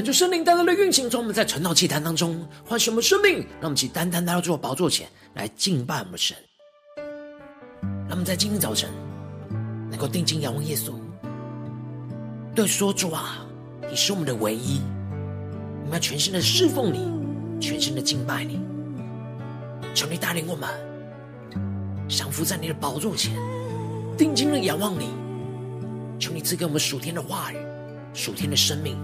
恳求圣灵单单的运行，从我们在晨祷祭坛当中唤醒我们生命，让我们一起单单来到主的宝座前来敬拜我们神。让我们在今天早晨能够定睛仰望耶稣，对说主啊，你是我们的唯一，我们要全心的侍奉你，全心的敬拜你。求你带领我们，降服在你的宝座前，定睛的仰望你。求你赐给我们属天的话语，属天的生命。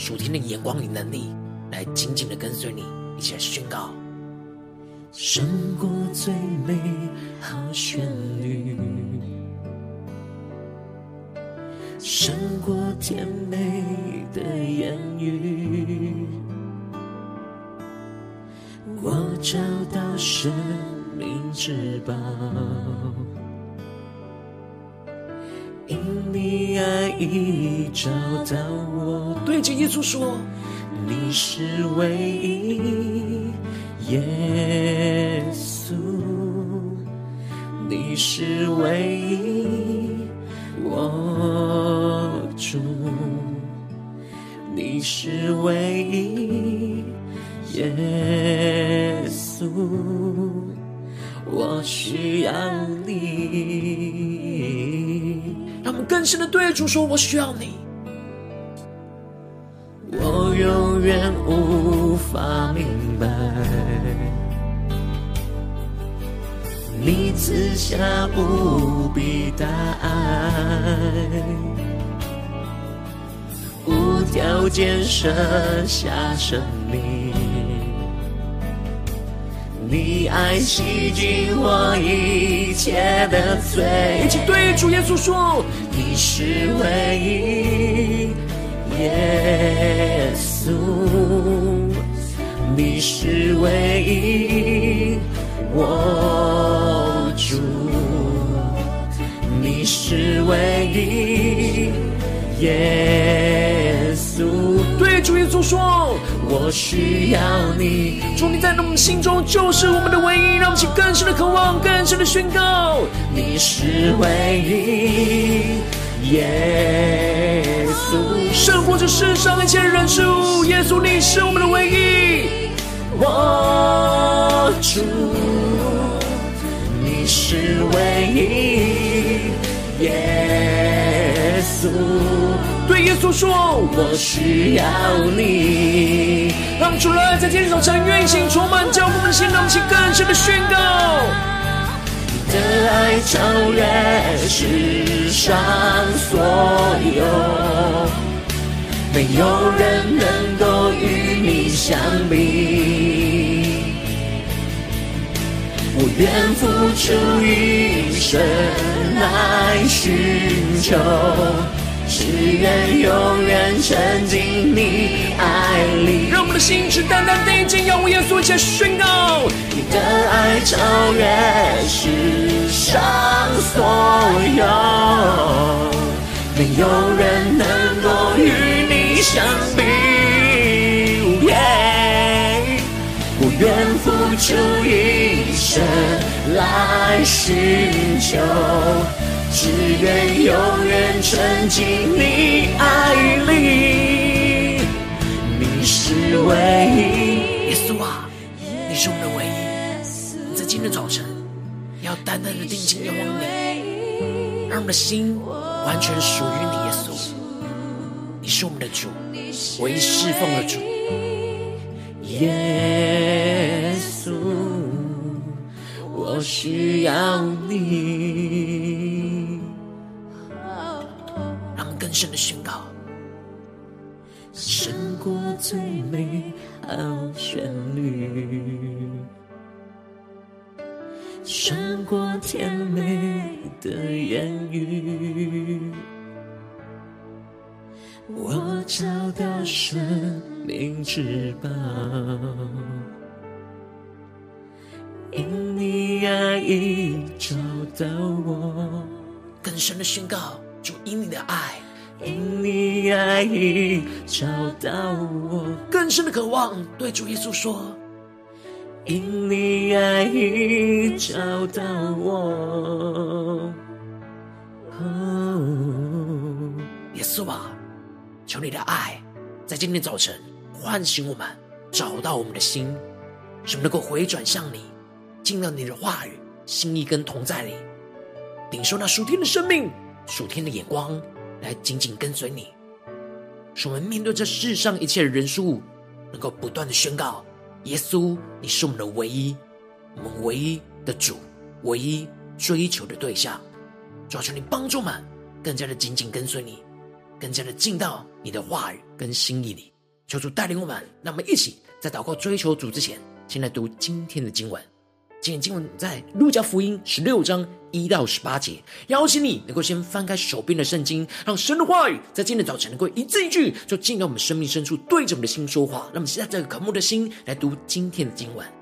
属天的眼光与能力，来紧紧的跟随你，一起来宣告。胜过最美好旋律，胜过甜美的言语，我找到生命之宝。因你爱已找到我，对着耶稣说，你是唯一，耶稣，你是唯一，我主，你是唯一，耶稣，我需要你。更深的对主说：“我需要你。”我永远无法明白，你赐下无比大爱，无条件舍下生命。你爱洗净我一切的罪，一起对主耶稣说：你是唯一，耶稣，你是唯一，我主，你是唯一，耶稣。主耶稣说。我需要你，主你在我们心中就是我们的唯一，让我们去更深的渴望，更深的宣告，你是唯一，耶稣，胜过这世上一切人事物，耶稣你是我们的唯一，我主，你是唯一，耶稣。对耶稣说：“我需要你。”让主来在天早晨运行，充满浇灌我们的心，让我们更深的宣告：你的爱超越世上所有，没有人能够与你。相比。我愿付出一生来寻求，只愿永远沉浸你爱里。让我们的心是单单的敬仰耶稣，一起宣告：你的爱超越世上所有，没有人能够与你相比。我愿付出一生来寻求，只愿永远沉浸你爱里。你是唯一，耶稣啊，你是我们的唯一。在今天早晨，要单单的定睛仰望你，让我们的心完全属于你，耶稣。你是我们的主，唯一侍奉的主。耶稣，我需要你。更深的宣告，胜过最美好旋律，胜过甜美的言语。我找到生命之宝，因你爱已找到我。更深的宣告，就因你的爱，因你爱已找到我。更深的渴望，对主耶稣说，因你爱已找到我。哦，耶稣啊。求你的爱，在今天早晨唤醒我们，找到我们的心，使我们能够回转向你，进到你的话语、心意跟同在里，领受那属天的生命、属天的眼光，来紧紧跟随你。使我们面对这世上一切的人事物，能够不断的宣告：耶稣，你是我们的唯一，我们唯一的主，唯一追求的对象。主要求你帮助我们，更加的紧紧跟随你。更加的进到你的话语跟心意里，求主带领我们，让我们一起在祷告追求主之前，先来读今天的经文。今天经文在路加福音十六章一到十八节。邀请你能够先翻开手边的圣经，让神的话语在今天早晨能够一字一句，就进到我们生命深处，对着我们的心说话。让我们现在这个渴慕的心来读今天的经文。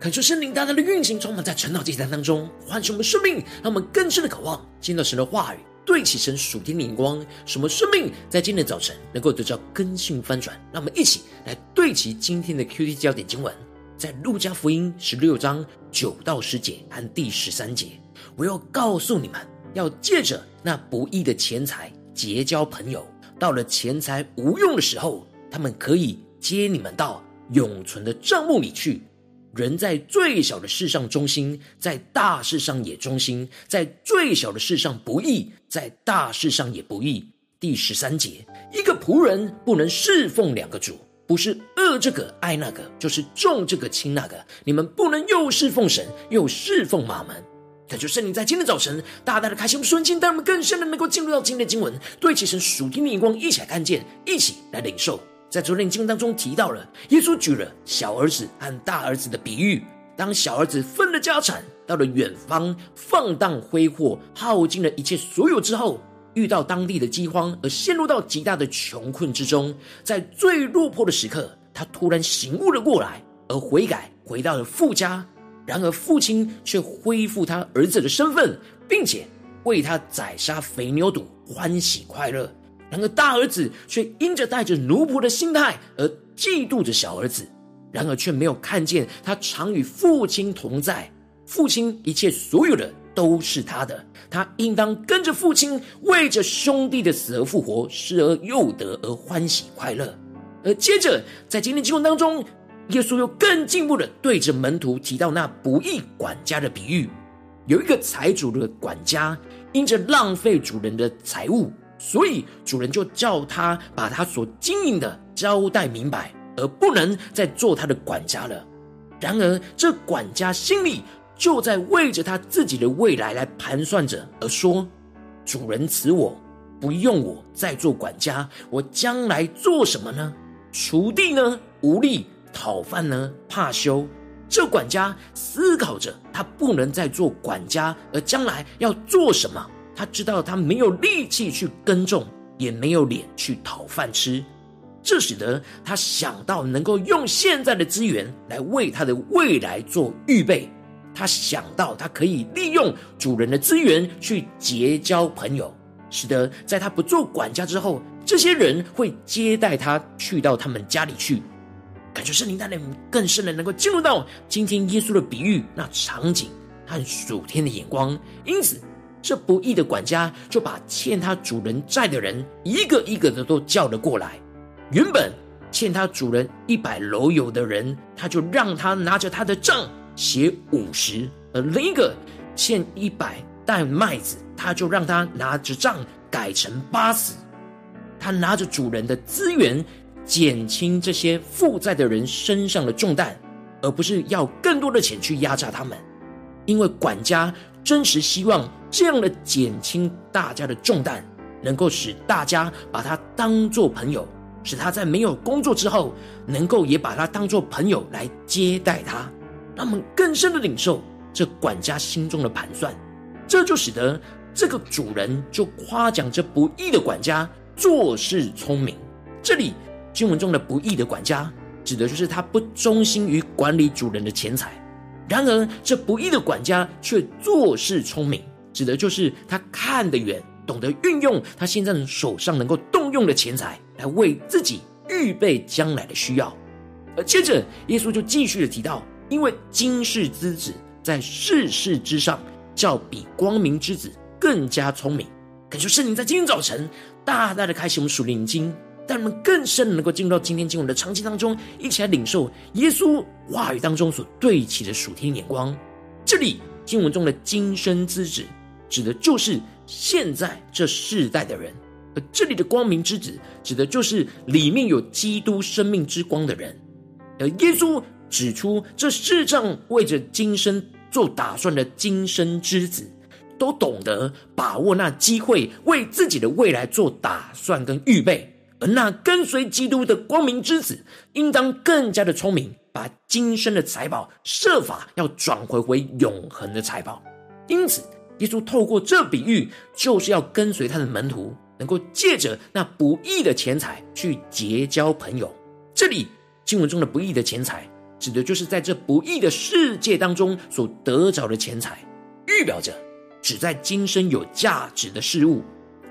恳求圣灵大大的运行，充满在晨祷祭坛当中，唤醒我们生命，让我们更深的渴望见到神的话语，对齐神属天的眼光，使我们生命在今天的早晨能够得到更新翻转。让我们一起来对齐今天的 QT 焦点经文，在路加福音十六章九到十节和第十三节。我要告诉你们，要借着那不义的钱财结交朋友，到了钱财无用的时候，他们可以接你们到永存的帐幕里去。人在最小的事上忠心，在大事上也忠心；在最小的事上不义，在大事上也不义。第十三节，一个仆人不能侍奉两个主，不是恶这个爱那个，就是重这个轻那个。你们不能又侍奉神，又侍奉马门。感谢圣灵在今天早晨大大的开心我们瞬间，让我们更深的能够进入到今天的经文，对齐神属天的眼光，一起来看见，一起来领受。在昨天经当中提到了，耶稣举了小儿子和大儿子的比喻。当小儿子分了家产，到了远方放荡挥霍，耗尽了一切所有之后，遇到当地的饥荒，而陷入到极大的穷困之中。在最落魄的时刻，他突然醒悟了过来，而悔改回到了父家。然而父亲却恢复他儿子的身份，并且为他宰杀肥牛犊，欢喜快乐。然而大儿子却因着带着奴仆的心态而嫉妒着小儿子，然而却没有看见他常与父亲同在，父亲一切所有的都是他的，他应当跟着父亲为着兄弟的死而复活，失而又得而欢喜快乐。而接着在今天经文当中，耶稣又更进一步的对着门徒提到那不义管家的比喻，有一个财主的管家因着浪费主人的财物。所以主人就叫他把他所经营的交代明白，而不能再做他的管家了。然而这管家心里就在为着他自己的未来来盘算着，而说：“主人辞我，不用我再做管家，我将来做什么呢？锄地呢？无力；讨饭呢？怕羞。”这管家思考着，他不能再做管家，而将来要做什么？他知道他没有力气去耕种，也没有脸去讨饭吃，这使得他想到能够用现在的资源来为他的未来做预备。他想到他可以利用主人的资源去结交朋友，使得在他不做管家之后，这些人会接待他去到他们家里去。感觉圣灵带领更深的能够进入到今天耶稣的比喻那场景和属天的眼光，因此。这不义的管家就把欠他主人债的人一个一个的都叫了过来。原本欠他主人一百篓油的人，他就让他拿着他的账写五十；而另一个欠一百袋麦子，他就让他拿着账改成八十。他拿着主人的资源，减轻这些负债的人身上的重担，而不是要更多的钱去压榨他们。因为管家真实希望这样的减轻大家的重担，能够使大家把他当作朋友，使他在没有工作之后，能够也把他当作朋友来接待他，让我们更深的领受这管家心中的盘算。这就使得这个主人就夸奖这不义的管家做事聪明。这里经文中的不义的管家，指的就是他不忠心于管理主人的钱财。然而，这不义的管家却做事聪明，指的就是他看得远，懂得运用他现在手上能够动用的钱财，来为自己预备将来的需要。而接着，耶稣就继续的提到，因为今世之子在世事之上，较比光明之子更加聪明。感谢圣灵在今天早晨大大的开启我们属灵经。但我们更深能够进入到今天经文的场景当中，一起来领受耶稣话语当中所对齐的属天眼光。这里经文中的今生之子，指的就是现在这世代的人；而这里的光明之子，指的就是里面有基督生命之光的人。而耶稣指出，这世上为着今生做打算的今生之子，都懂得把握那机会，为自己的未来做打算跟预备。那跟随基督的光明之子，应当更加的聪明，把今生的财宝设法要转回回永恒的财宝。因此，耶稣透过这比喻，就是要跟随他的门徒，能够借着那不义的钱财去结交朋友。这里经文中的不义的钱财，指的就是在这不义的世界当中所得着的钱财，预表着只在今生有价值的事物。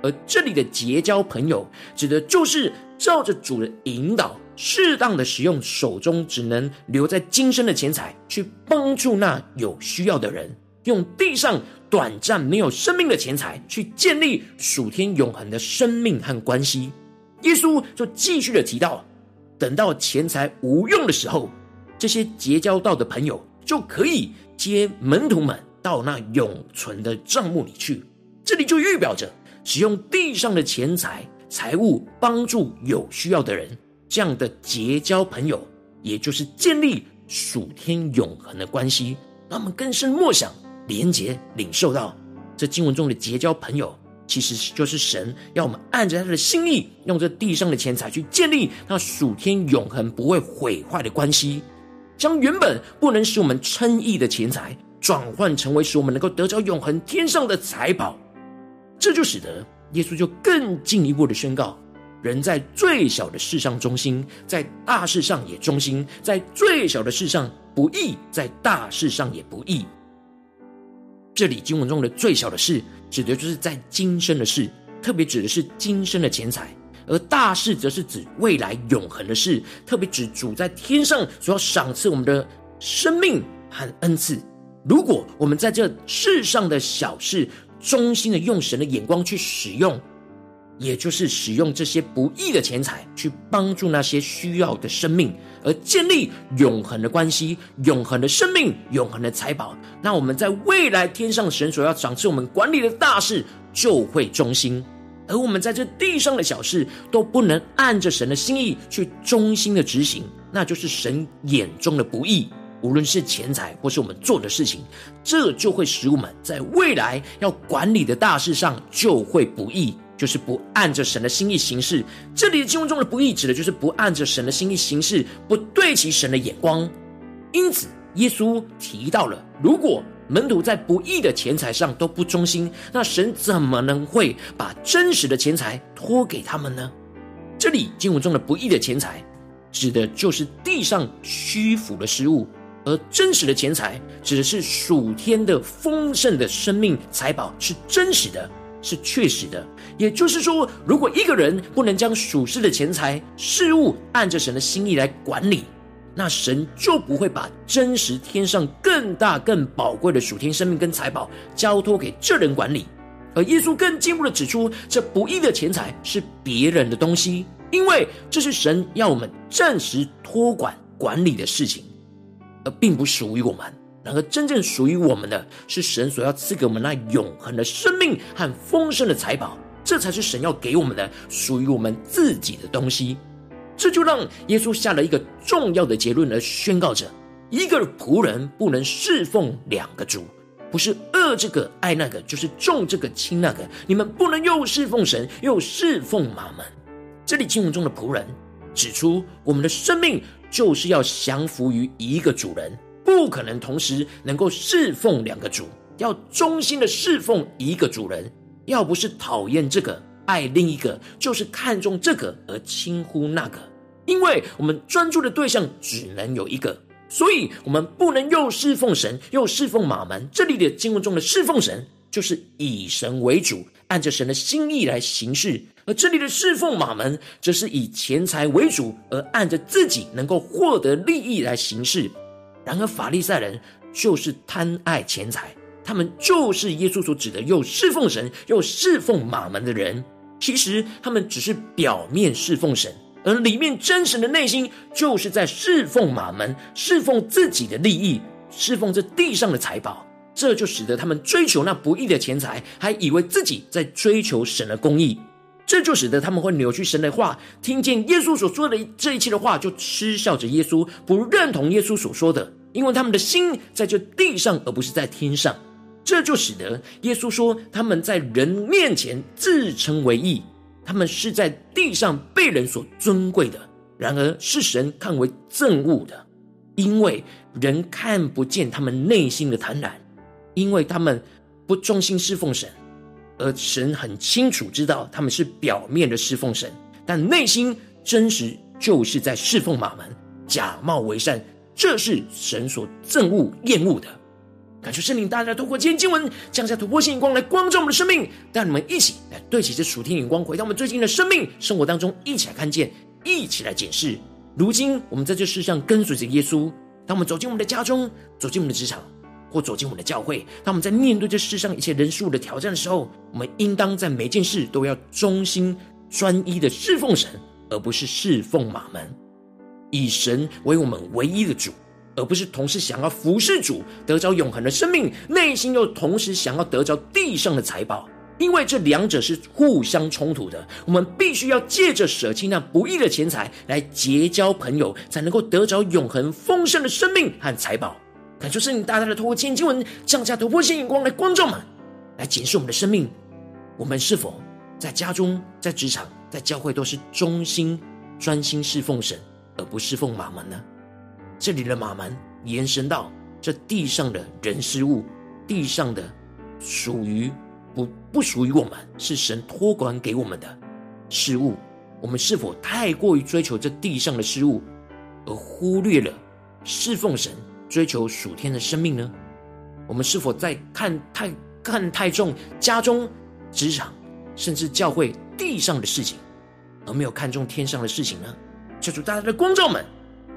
而这里的结交朋友，指的就是照着主的引导，适当的使用手中只能留在今生的钱财，去帮助那有需要的人，用地上短暂没有生命的钱财，去建立属天永恒的生命和关系。耶稣就继续的提到，等到钱财无用的时候，这些结交到的朋友就可以接门徒们到那永存的帐幕里去。这里就预表着。使用地上的钱财、财物帮助有需要的人，这样的结交朋友，也就是建立属天永恒的关系。让我们更深默想、连结、领受到这经文中的结交朋友，其实就是神要我们按着他的心意，用这地上的钱财去建立那属天永恒不会毁坏的关系，将原本不能使我们称义的钱财，转换成为使我们能够得着永恒天上的财宝。这就使得耶稣就更进一步的宣告：人在最小的事上忠心，在大事上也忠心；在最小的事上不义，在大事上也不义。这里经文中的最小的事，指的就是在今生的事，特别指的是今生的钱财；而大事则是指未来永恒的事，特别指主在天上所要赏赐我们的生命和恩赐。如果我们在这世上的小事，忠心的用神的眼光去使用，也就是使用这些不义的钱财去帮助那些需要的生命，而建立永恒的关系、永恒的生命、永恒的财宝。那我们在未来天上神所要掌持我们管理的大事，就会忠心；而我们在这地上的小事，都不能按着神的心意去忠心的执行，那就是神眼中的不义。无论是钱财或是我们做的事情，这就会使我们在未来要管理的大事上就会不义，就是不按着神的心意行事。这里的经文中的不义，指的就是不按着神的心意行事，不对齐神的眼光。因此，耶稣提到了，如果门徒在不义的钱财上都不忠心，那神怎么能会把真实的钱财托给他们呢？这里经文中的不义的钱财，指的就是地上虚浮的事物。而真实的钱财指的是属天的丰盛的生命财宝，是真实的，是确实的。也就是说，如果一个人不能将属世的钱财事物按着神的心意来管理，那神就不会把真实天上更大更宝贵的属天生命跟财宝交托给这人管理。而耶稣更进一步的指出，这不义的钱财是别人的东西，因为这是神要我们暂时托管管理的事情。而并不属于我们，然而真正属于我们的是神所要赐给我们那永恒的生命和丰盛的财宝，这才是神要给我们的属于我们自己的东西。这就让耶稣下了一个重要的结论，而宣告着：一个仆人不能侍奉两个主，不是恶这个爱那个，就是重这个轻那个。你们不能又侍奉神，又侍奉马门。这里经文中的仆人指出，我们的生命。就是要降服于一个主人，不可能同时能够侍奉两个主，要忠心的侍奉一个主人。要不是讨厌这个爱另一个，就是看重这个而轻忽那个。因为我们专注的对象只能有一个，所以我们不能又侍奉神又侍奉马门。这里的经文中的侍奉神，就是以神为主，按着神的心意来行事。而这里的侍奉玛门，则是以钱财为主，而按着自己能够获得利益来行事。然而法利赛人就是贪爱钱财，他们就是耶稣所指的又侍奉神又侍奉玛门的人。其实他们只是表面侍奉神，而里面真实的内心就是在侍奉玛门，侍奉自己的利益，侍奉这地上的财宝。这就使得他们追求那不义的钱财，还以为自己在追求神的公义。这就使得他们会扭曲神的话，听见耶稣所说的这一切的话，就嗤笑着耶稣，不认同耶稣所说的，因为他们的心在这地上，而不是在天上。这就使得耶稣说他们在人面前自称为义，他们是在地上被人所尊贵的，然而是神看为憎恶的，因为人看不见他们内心的贪婪，因为他们不忠心侍奉神。而神很清楚知道他们是表面的侍奉神，但内心真实就是在侍奉马门，假冒为善，这是神所憎恶、厌恶的。感谢圣灵，大家透过今天经文降下突破性眼光来光照我们的生命，带你们一起来对齐这属天眼光，回到我们最近的生命生活当中，一起来看见，一起来检视。如今我们在这世上跟随着耶稣，当我们走进我们的家中，走进我们的职场，或走进我们的教会，当我们在面对这世上一切人数的挑战的时候，我们应当在每件事都要忠心专一的侍奉神，而不是侍奉马门，以神为我们唯一的主。而不是同时想要服侍主，得着永恒的生命，内心又同时想要得着地上的财宝，因为这两者是互相冲突的。我们必须要借着舍弃那不义的钱财来结交朋友，才能够得着永恒丰盛的生命和财宝。感谢圣灵大大的透过千经文降下突破性眼光来光照们，来检视我们的生命，我们是否在家中、在职场、在教会都是忠心专心侍奉神，而不侍奉马门呢？这里的马门延伸到这地上的人事物，地上的属于不不属于我们，是神托管给我们的事物。我们是否太过于追求这地上的事物，而忽略了侍奉神、追求属天的生命呢？我们是否在看太看太重家中、职场，甚至教会地上的事情，而没有看重天上的事情呢？求主大家的光照们。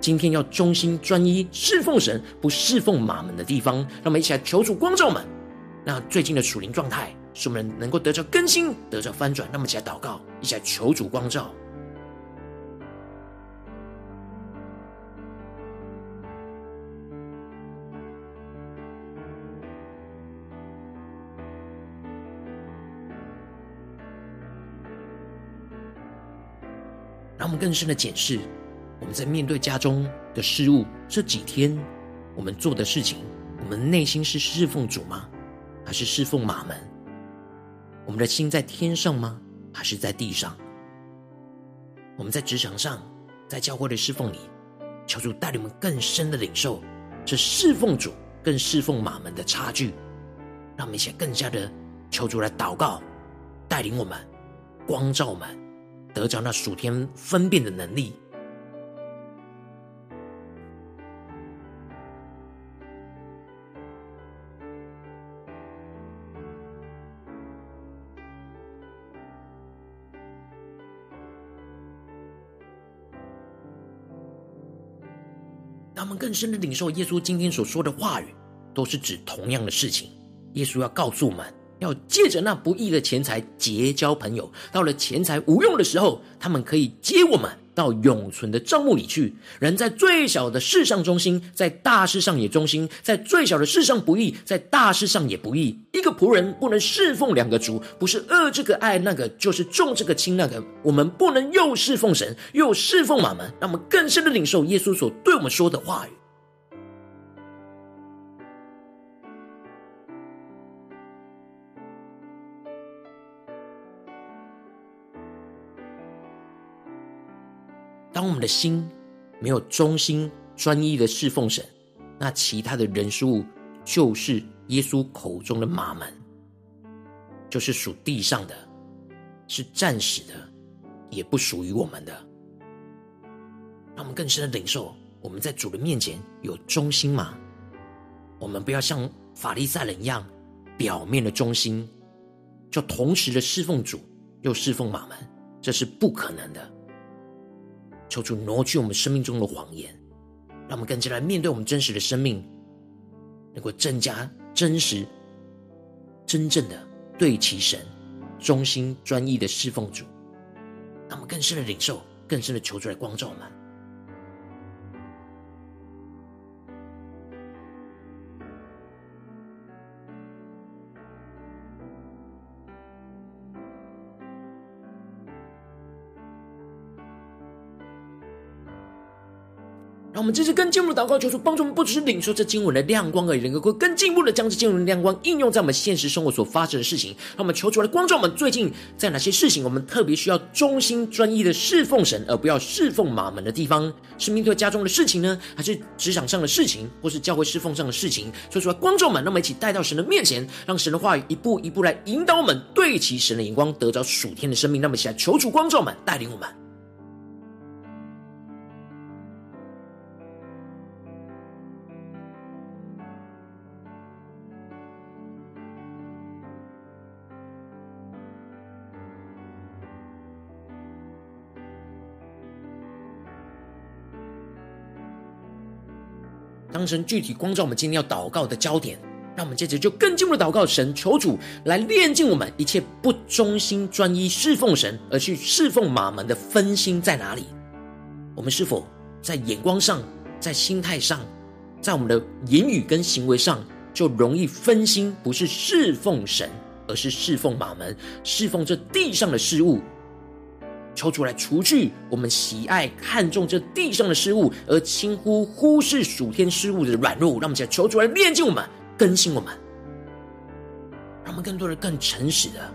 今天要忠心专一侍奉神，不侍奉马门的地方，让我们一起来求主光照们。那最近的属灵状态，使我们能够得着更新，得着翻转。让我们一起来祷告，一起来求主光照。让我们更深的检视。我们在面对家中的事物，这几天我们做的事情，我们内心是侍奉主吗？还是侍奉马门？我们的心在天上吗？还是在地上？我们在职场上，在教会的侍奉里，求主带领我们更深的领受这侍奉主跟侍奉马门的差距，让我们一起更加的求主来祷告，带领我们，光照我们，得着那属天分辨的能力。让我们更深的领受耶稣今天所说的话语，都是指同样的事情。耶稣要告诉我们，要借着那不义的钱财结交朋友，到了钱财无用的时候，他们可以接我们到永存的帐幕里去。人在最小的事上忠心，在大事上也忠心；在最小的事上不义，在大事上也不义。一个仆人不能侍奉两个主，不是恶这个爱那个，就是重这个轻那个。我们不能又侍奉神，又侍奉马门。让我们更深的领受耶稣所对我们说的话语。当我们的心没有忠心专一的侍奉神，那其他的人事物就是。耶稣口中的马门，就是属地上的，是暂时的，也不属于我们的。让我们更深的领受，我们在主的面前有忠心吗？我们不要像法利赛人一样，表面的忠心，就同时的侍奉主又侍奉马门，这是不可能的。求主挪去我们生命中的谎言，让我们更加来面对我们真实的生命，能够增加。真实、真正的对齐神，忠心专一的侍奉主，让我们更深的领受，更深的求出来光照我们。我们这次更进一步的祷告，求主帮助我们，不只是领受这经文的亮光而已，能够更进一步的将这经文的亮光应用在我们现实生活所发生的事情。让我们求主来光照我们，最近在哪些事情，我们特别需要忠心专一的侍奉神，而不要侍奉马门的地方？是面对家中的事情呢，还是职场上的事情，或是教会侍奉上的事情？说出来，光照我们，让我们一起带到神的面前，让神的话语一步一步来引导我们，对齐神的眼光，得着属天的生命。那么一起来求主光照我们，带领我们。当成具体光照我们今天要祷告的焦点。让我们接着就更进一步的祷告，神求主来炼净我们一切不忠心专一侍奉神，而去侍奉马门的分心在哪里？我们是否在眼光上、在心态上、在我们的言语跟行为上，就容易分心，不是侍奉神，而是侍奉马门，侍奉这地上的事物？求主来除去我们喜爱看重这地上的事物，而轻忽忽视属天事物的软弱。让我们求主来炼净我们。更新我们，让我们更多的、更诚实的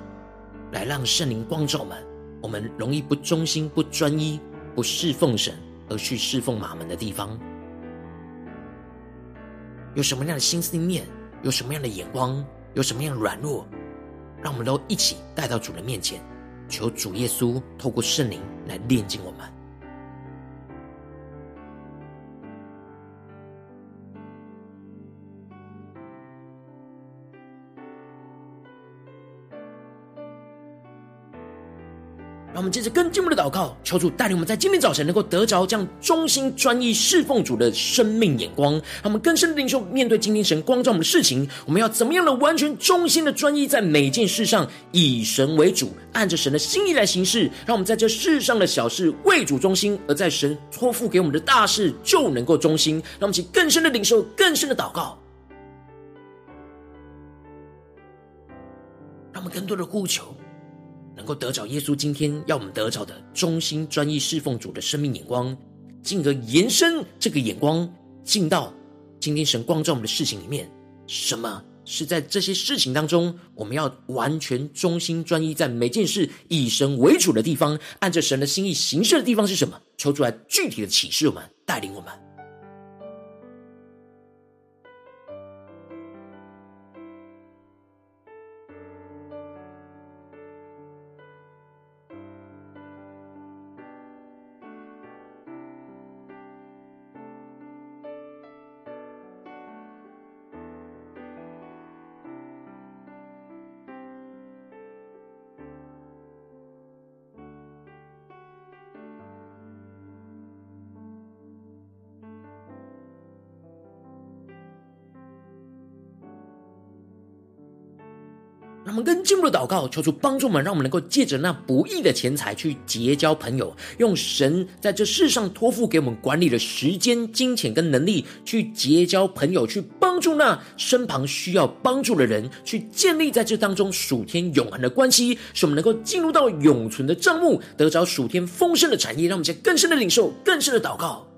来让圣灵光照我们。我们容易不忠心、不专一、不侍奉神，而去侍奉玛门的地方，有什么样的心思念，有什么样的眼光，有什么样的软弱，让我们都一起带到主的面前，求主耶稣透过圣灵来炼净我们。我们接着更进一步的祷告，求主带领我们在今天早晨能够得着这样忠心专一侍奉主的生命眼光。让我们更深的领受，面对今天神光照我们的事情，我们要怎么样的完全忠心的专一，在每件事上以神为主，按着神的心意来行事。让我们在这世上的小事为主忠心，而在神托付给我们的大事就能够忠心。让我们去更深的领受，更深的祷告，让我们更多的呼求。能够得着耶稣今天要我们得着的忠心专一侍奉主的生命眼光，进而延伸这个眼光进到今天神光照我们的事情里面。什么是在这些事情当中，我们要完全忠心专一，在每件事以神为主的地方，按着神的心意行事的地方是什么？求出来具体的启示我们，带领我们。们更进一步的祷告，求主帮助们，让我们能够借着那不义的钱财去结交朋友，用神在这世上托付给我们管理的时间、金钱跟能力，去结交朋友，去帮助那身旁需要帮助的人，去建立在这当中属天永恒的关系，使我们能够进入到永存的帐幕，得着属天丰盛的产业。让我们在更深的领受，更深的祷告。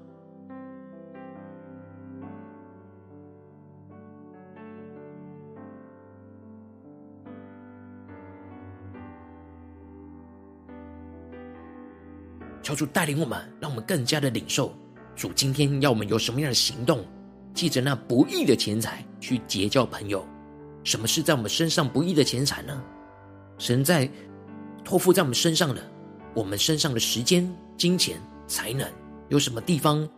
求主带领我们，让我们更加的领受主今天要我们有什么样的行动，记着那不义的钱财去结交朋友。什么是在我们身上不义的钱财呢？神在托付在我们身上的，我们身上的时间、金钱、才能，有什么地方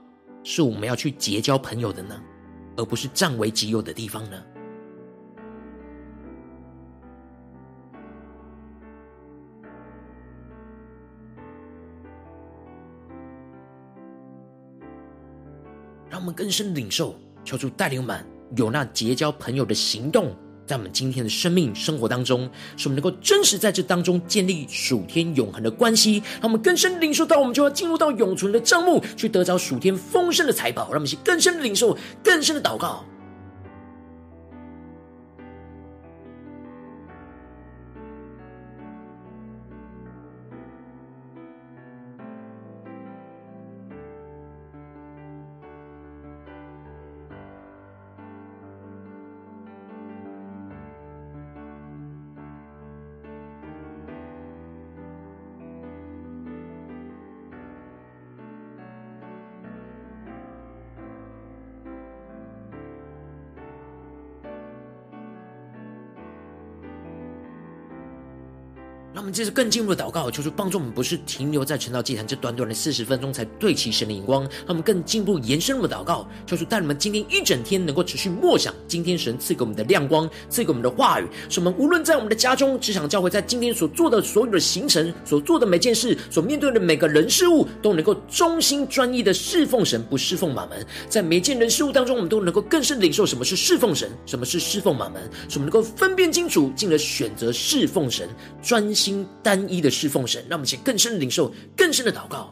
是我们要去结交朋友的呢？而不是占为己有的地方呢？我们更深领受，求主带领我们有那结交朋友的行动，在我们今天的生命生活当中，使我们能够真实在这当中建立属天永恒的关系。让我们更深领受到，我们就要进入到永存的帐目，去得着属天丰盛的财宝。让我们去更深领受，更深的祷告。们接着更进一步的祷告，求主帮助我们，不是停留在晨祷祭坛这短短的四十分钟才对齐神的眼光，让我们更进一步延伸我们的祷告，求主带你们今天一整天能够持续默想今天神赐给我们的亮光，赐给我们的话语，使我们无论在我们的家中、职场、教会，在今天所做的所有的行程、所做的每件事、所面对的每个人事物，都能够忠心专一的侍奉神，不侍奉马门。在每件人事物当中，我们都能够更深领受什么是侍奉神，什么是侍奉马门，使我们能够分辨清楚，进而选择侍奉神，专心。单一的侍奉神，让我们请更深的领受，更深的祷告。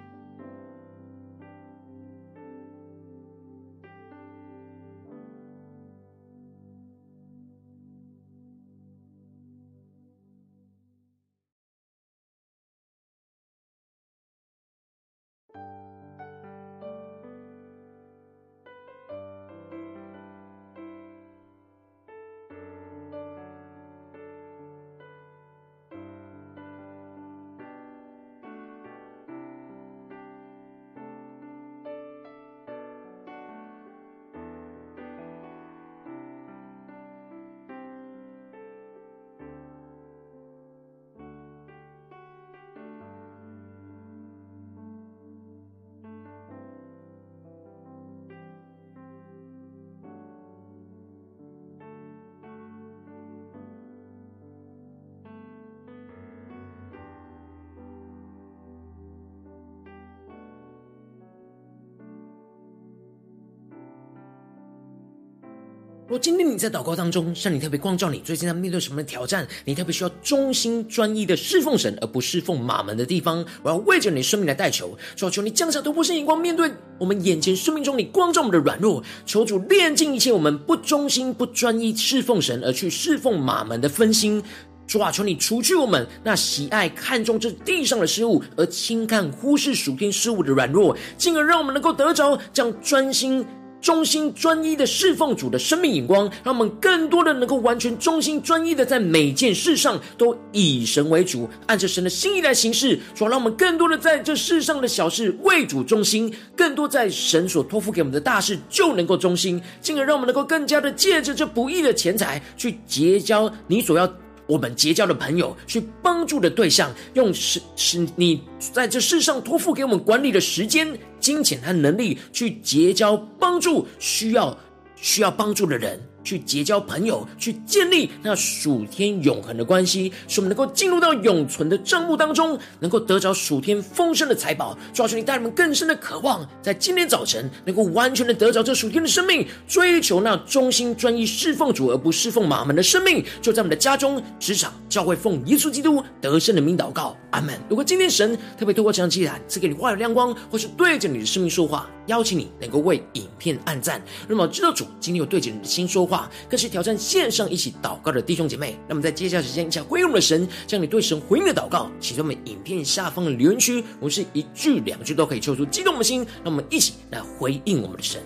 若今天你在祷告当中，向你特别光照你，最近在面对什么挑战？你特别需要忠心专一的侍奉神，而不侍奉马门的地方，我要为着你的生命来代求，求求你降下突破性眼光，面对我们眼前生命中你光照我们的软弱，求主炼净一切我们不忠心、不专一侍奉神而去侍奉马门的分心。主啊，求你除去我们那喜爱看重这地上的事物，而轻看忽视属天事物的软弱，进而让我们能够得着这样专心。忠心专一的侍奉主的生命眼光，让我们更多的能够完全忠心专一的在每件事上都以神为主，按着神的心意来行事。说，让我们更多的在这世上的小事为主忠心，更多在神所托付给我们的大事就能够忠心，进而让我们能够更加的借着这不义的钱财去结交你所要我们结交的朋友，去帮助的对象，用是是你在这世上托付给我们管理的时间。金钱和能力去结交帮助需要需要帮助的人。去结交朋友，去建立那属天永恒的关系，使我们能够进入到永存的帐幕当中，能够得着属天丰盛的财宝。抓住，你带人们更深的渴望，在今天早晨能够完全的得着这属天的生命，追求那忠心专一侍奉主而不侍奉马门的生命。就在我们的家中、职场、教会，奉耶稣基督得胜的名祷告，阿门。如果今天神特别透过这样祭坛赐给你话语亮光，或是对着你的生命说话，邀请你能够为影片按赞。那么知道主今天有对着你的心说话。更是挑战线上一起祷告的弟兄姐妹，那么在接下来时间，一起回应我们的神，将你对神回应的祷告写在我们影片下方的留言区，我们是一句两句都可以抽出激动的心，那我们一起来回应我们的神。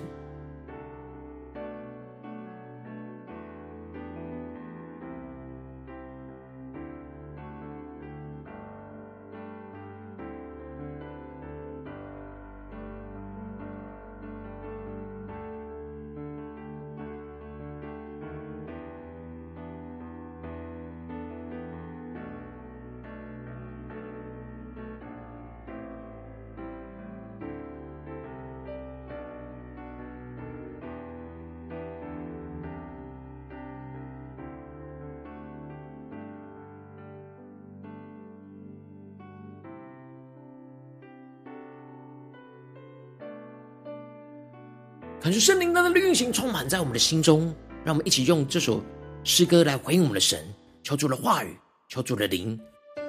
圣灵的运行充满在我们的心中，让我们一起用这首诗歌来回应我们的神，求主的话语，求主的灵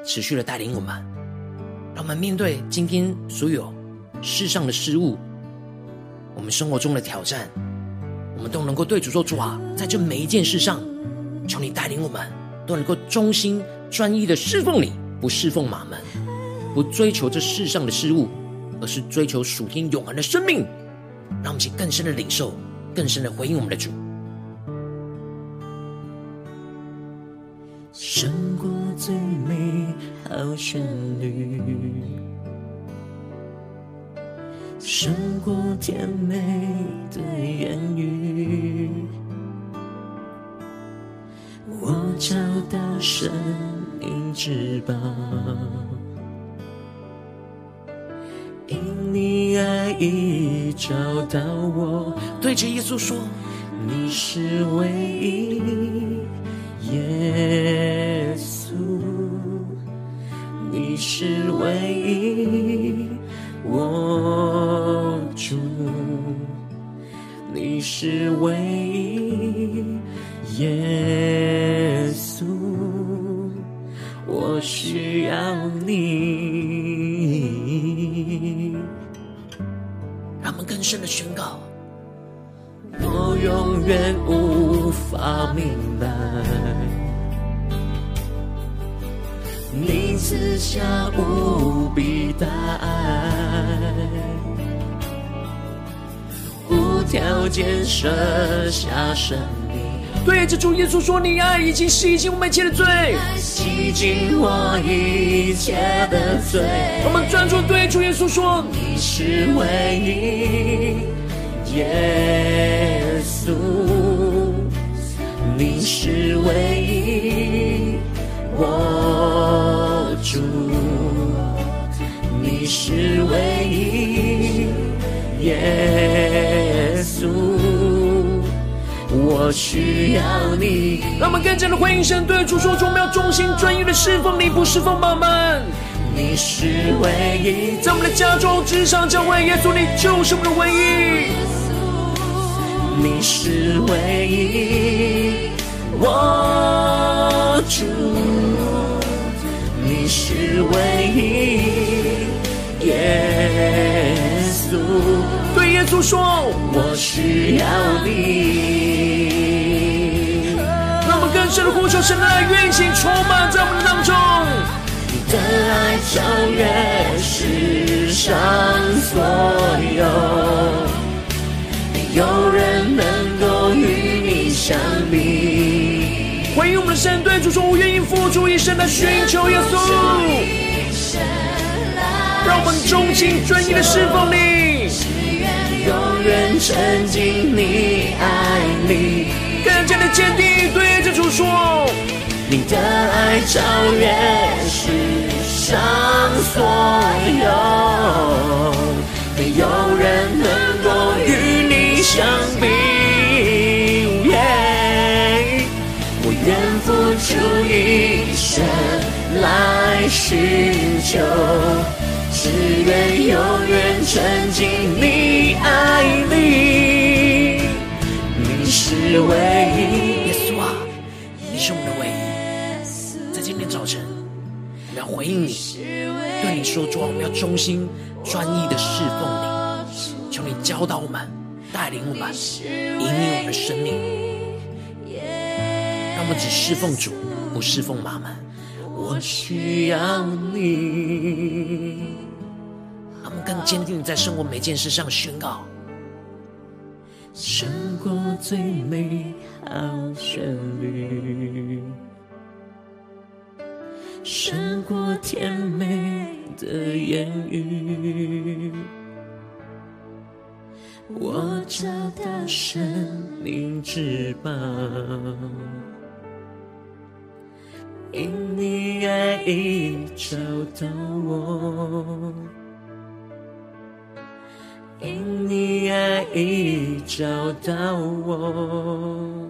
持续的带领我们，让我们面对今天所有世上的事物，我们生活中的挑战，我们都能够对主说：“主啊，在这每一件事上，求你带领我们，都能够忠心专一的侍奉你，不侍奉马门，不追求这世上的事物，而是追求属天永恒的生命。”让我们去更深的领受，更深的回应我们的主。胜过最美好旋律，胜过甜美的言语，我找到生命之宝。已找到我，对着耶稣说：“你是唯一，耶稣，你是唯一，我主，你是唯宣告，我永远无法明白，你赐下无比大爱，无条件舍下生命。对着主耶稣说：“你爱已经洗净我们一切的罪，洗净我一切的罪。”我们专注对主耶稣说：“你是唯一，耶稣，你是唯一，我主，你是唯一，耶。”我需要你，让我们更加的回应神，对主说：主，我们要忠心专一的侍奉你，不侍奉马门。你是唯一，在我们的家中、职场、教会，耶稣，你就是我们的唯一。你是唯一，我主，你是唯一，耶稣。对耶稣说：我需要你。神的呼求，神的爱运行充满在我们当中。你的爱超越世上所有，没有人能够与你相比。回应我们的神，对主说：我愿意付出一生来寻求耶稣，让我们忠心专一的侍奉你，永远沉浸你爱里，更加的坚定对。说：“你的爱超越世上所有，没有人能够与你相比。我愿付出一生来寻求，只愿永远沉浸你爱里。你是唯一。”回应你，对你说：“主啊，我们要忠心专一的侍奉你，求你教导我们，带领我们，引领我们的生命，让我们只侍奉主，不侍奉马门。我需要你，让我们更坚定在生活每件事上宣告，胜过最美好旋律。胜过甜美的言语，我找到生命之宝，因你爱已找到我，因你爱已找到我。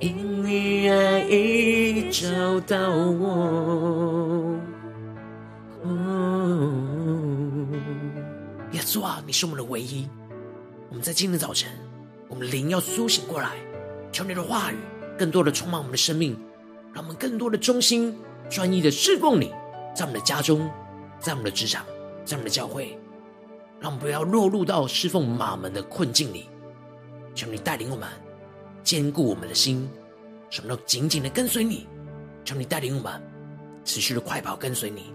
因你爱已找到我，耶稣啊，你是我们的唯一。我们在今天早晨，我们灵要苏醒过来，求你的话语更多的充满我们的生命，让我们更多的忠心专一的侍奉你，在我们的家中，在我们的职场，在我们的教会，让我们不要落入到侍奉马门的困境里。求你带领我们，坚固我们的心，什么都紧紧的跟随你。求你带领我们，持续的快跑跟随你，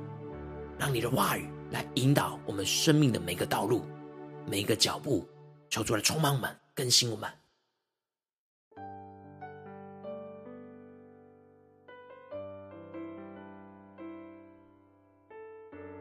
让你的话语来引导我们生命的每个道路、每一个脚步。求主来充满我们，更新我们。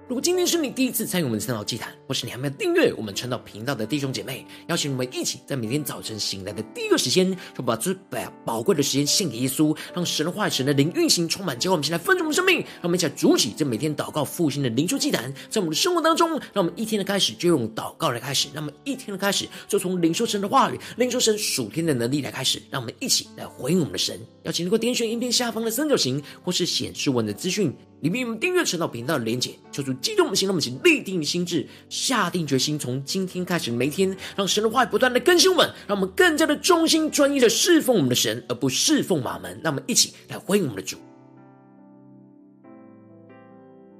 如果今天是你第一次参与我们的晨祷祭坛，或是你还没有订阅我们晨祷频道的弟兄姐妹，邀请你们一起在每天早晨醒来的第一个时间，就把这宝贵的时间献给耶稣，让神的话、神的灵运行充满，结果我们现在分盛我们生命，让我们一起来筑起这每天祷告复兴的灵修祭坛，在我们的生活当中，让我们一天的开始就用祷告来开始，让我们一天的开始就从领受神的话语、领受神属天的能力来开始，让我们一起来回应我们的神。邀请能够点选影片下方的三角形，或是显示文的资讯。里面有我们订阅陈祷频道的连结，求主激动我们心，让我们一起立定心智，下定决心，从今天开始每一天，让神的话语不断的更新我们，让我们更加的忠心专一的侍奉我们的神，而不侍奉马门。让我们一起来欢迎我们的主。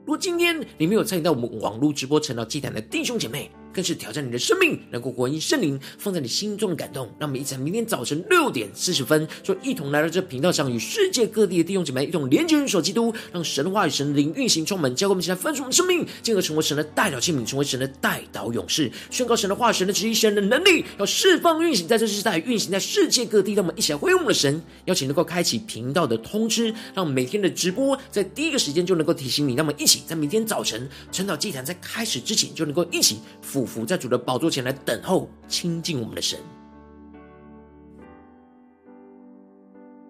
如果今天你没有参与到我们网络直播陈祷祭坛的弟兄姐妹，更是挑战你的生命，能够回应圣灵放在你心中的感动。让我们一起在明天早晨六点四十分，就一同来到这频道上，与世界各地的弟兄姐妹一同连接、运手基督，让神话与、神灵运行充满，教给我们一起来分盛我们生命，进而成为神的代表器皿，成为神的代祷勇士，宣告神的话、神的旨意、神的能力，要释放运行在这世代，运行在世界各地。让我们一起来回应我们的神，邀请能够开启频道的通知，让每天的直播在第一个时间就能够提醒你。让我们一起在明天早晨晨祷祭坛在开始之前，就能够一起俯伏在主的宝座前来等候亲近我们的神。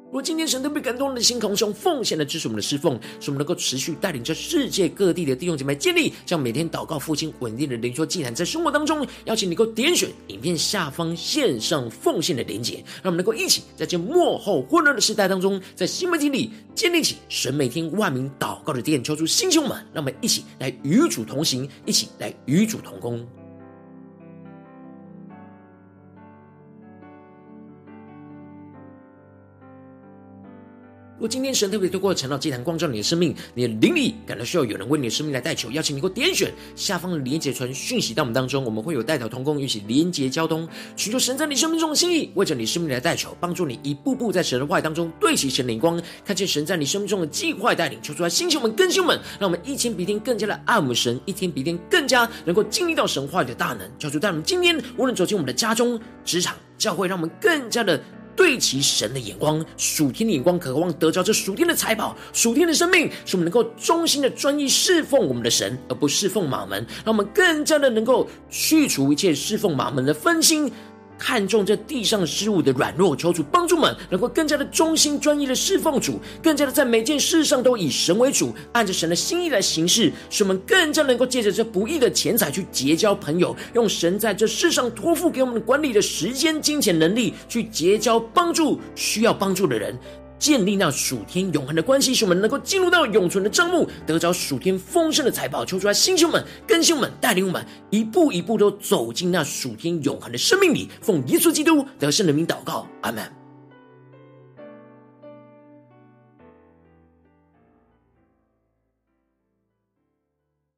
如果今天神都被感动的心，同时奉献的支持我们的侍奉，使我们能够持续带领着世界各地的弟兄姐妹建立这样每天祷告复兴稳定的灵修祭坛，在生活当中，邀请你能够点选影片下方线上奉献的连结，让我们能够一起在这幕后混乱的时代当中，在新媒体里建立起神每天万名祷告的殿，求出弟兄们，让我们一起来与主同行，一起来与主同工。如果今天神特别透过晨祷祭坛光照你的生命，你的灵里感到需要有人为你的生命来代求，邀请你给我点选下方的连结传讯息到我们当中，我们会有代祷同工一起连结交通，寻求神在你生命中的心意，为着你生命来代求，帮助你一步步在神的话语当中对齐神灵光，看见神在你生命中的计划带领，求出来兴起我们更新们，让我们一天比一天更加的爱我们神，一天比一天更加能够经历到神话里的大能，求主带我们今天无论走进我们的家中、职场、教会，让我们更加的。对齐神的眼光，属天的眼光，渴望得着这属天的财宝，属天的生命，使我们能够衷心的专一侍奉我们的神，而不侍奉马门，让我们更加的能够去除一切侍奉马门的分心。看重这地上事物的软弱，求主帮助们能够更加的忠心专一的侍奉主，更加的在每件事上都以神为主，按着神的心意来行事，使我们更加能够借着这不义的钱财去结交朋友，用神在这世上托付给我们管理的时间、金钱、能力，去结交帮助需要帮助的人。建立那属天永恒的关系，使我们能够进入到永存的帐目，得着属天丰盛的财宝。求出来，弟兄们、更新们、带领我们，一步一步都走进那属天永恒的生命里。奉耶稣基督得胜的名祷告，阿门。